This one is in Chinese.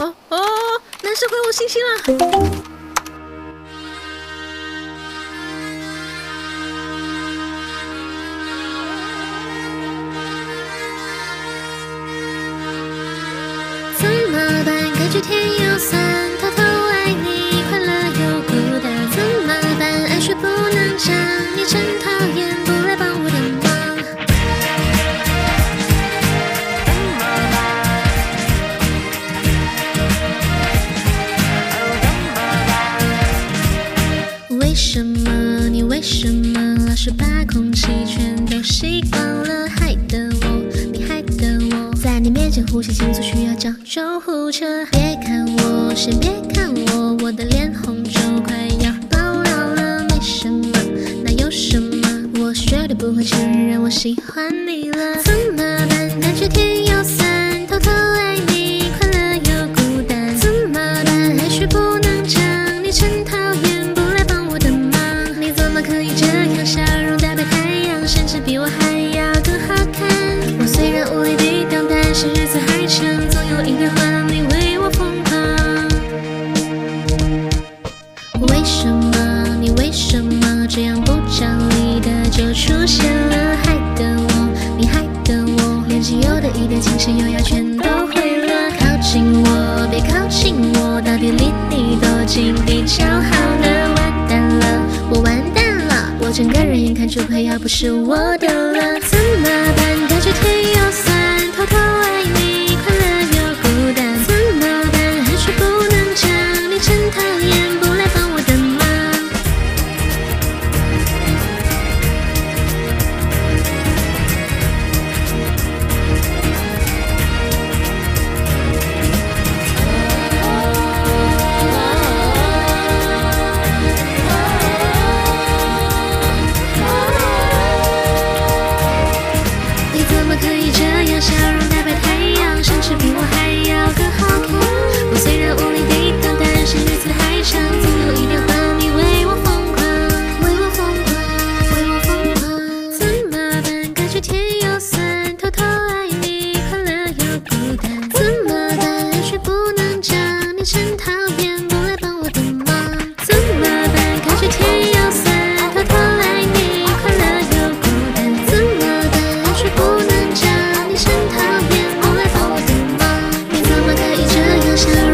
哦哦，男神回我信息了。怎么办？感觉天又酸，空气全都习惯了，害得我，你害得我，在你面前呼吸急促，需要叫救护车。别看我，先别看我，我的脸红就快要爆料了。没什么，那有什么？我绝对不会承认我喜欢你了。怎么很好看。我虽然无力抵挡，但是日子还长，总有一天换你为我疯狂。为什么你为什么这样不讲理的就出现了？害得我，你害得我，连仅有的一点精神优雅全都毁了。靠近我，别靠近我，到底离你多近比较好呢？完蛋了，我完蛋了，我整个人眼看就快要不是我的了。should